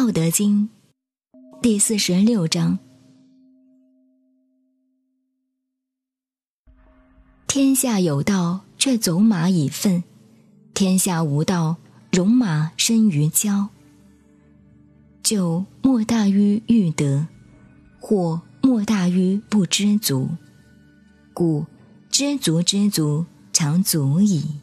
道德经第四十六章：天下有道，却走马以粪；天下无道，戎马生于郊。就莫大于欲得，或莫大于不知足。故知足之足，常足矣。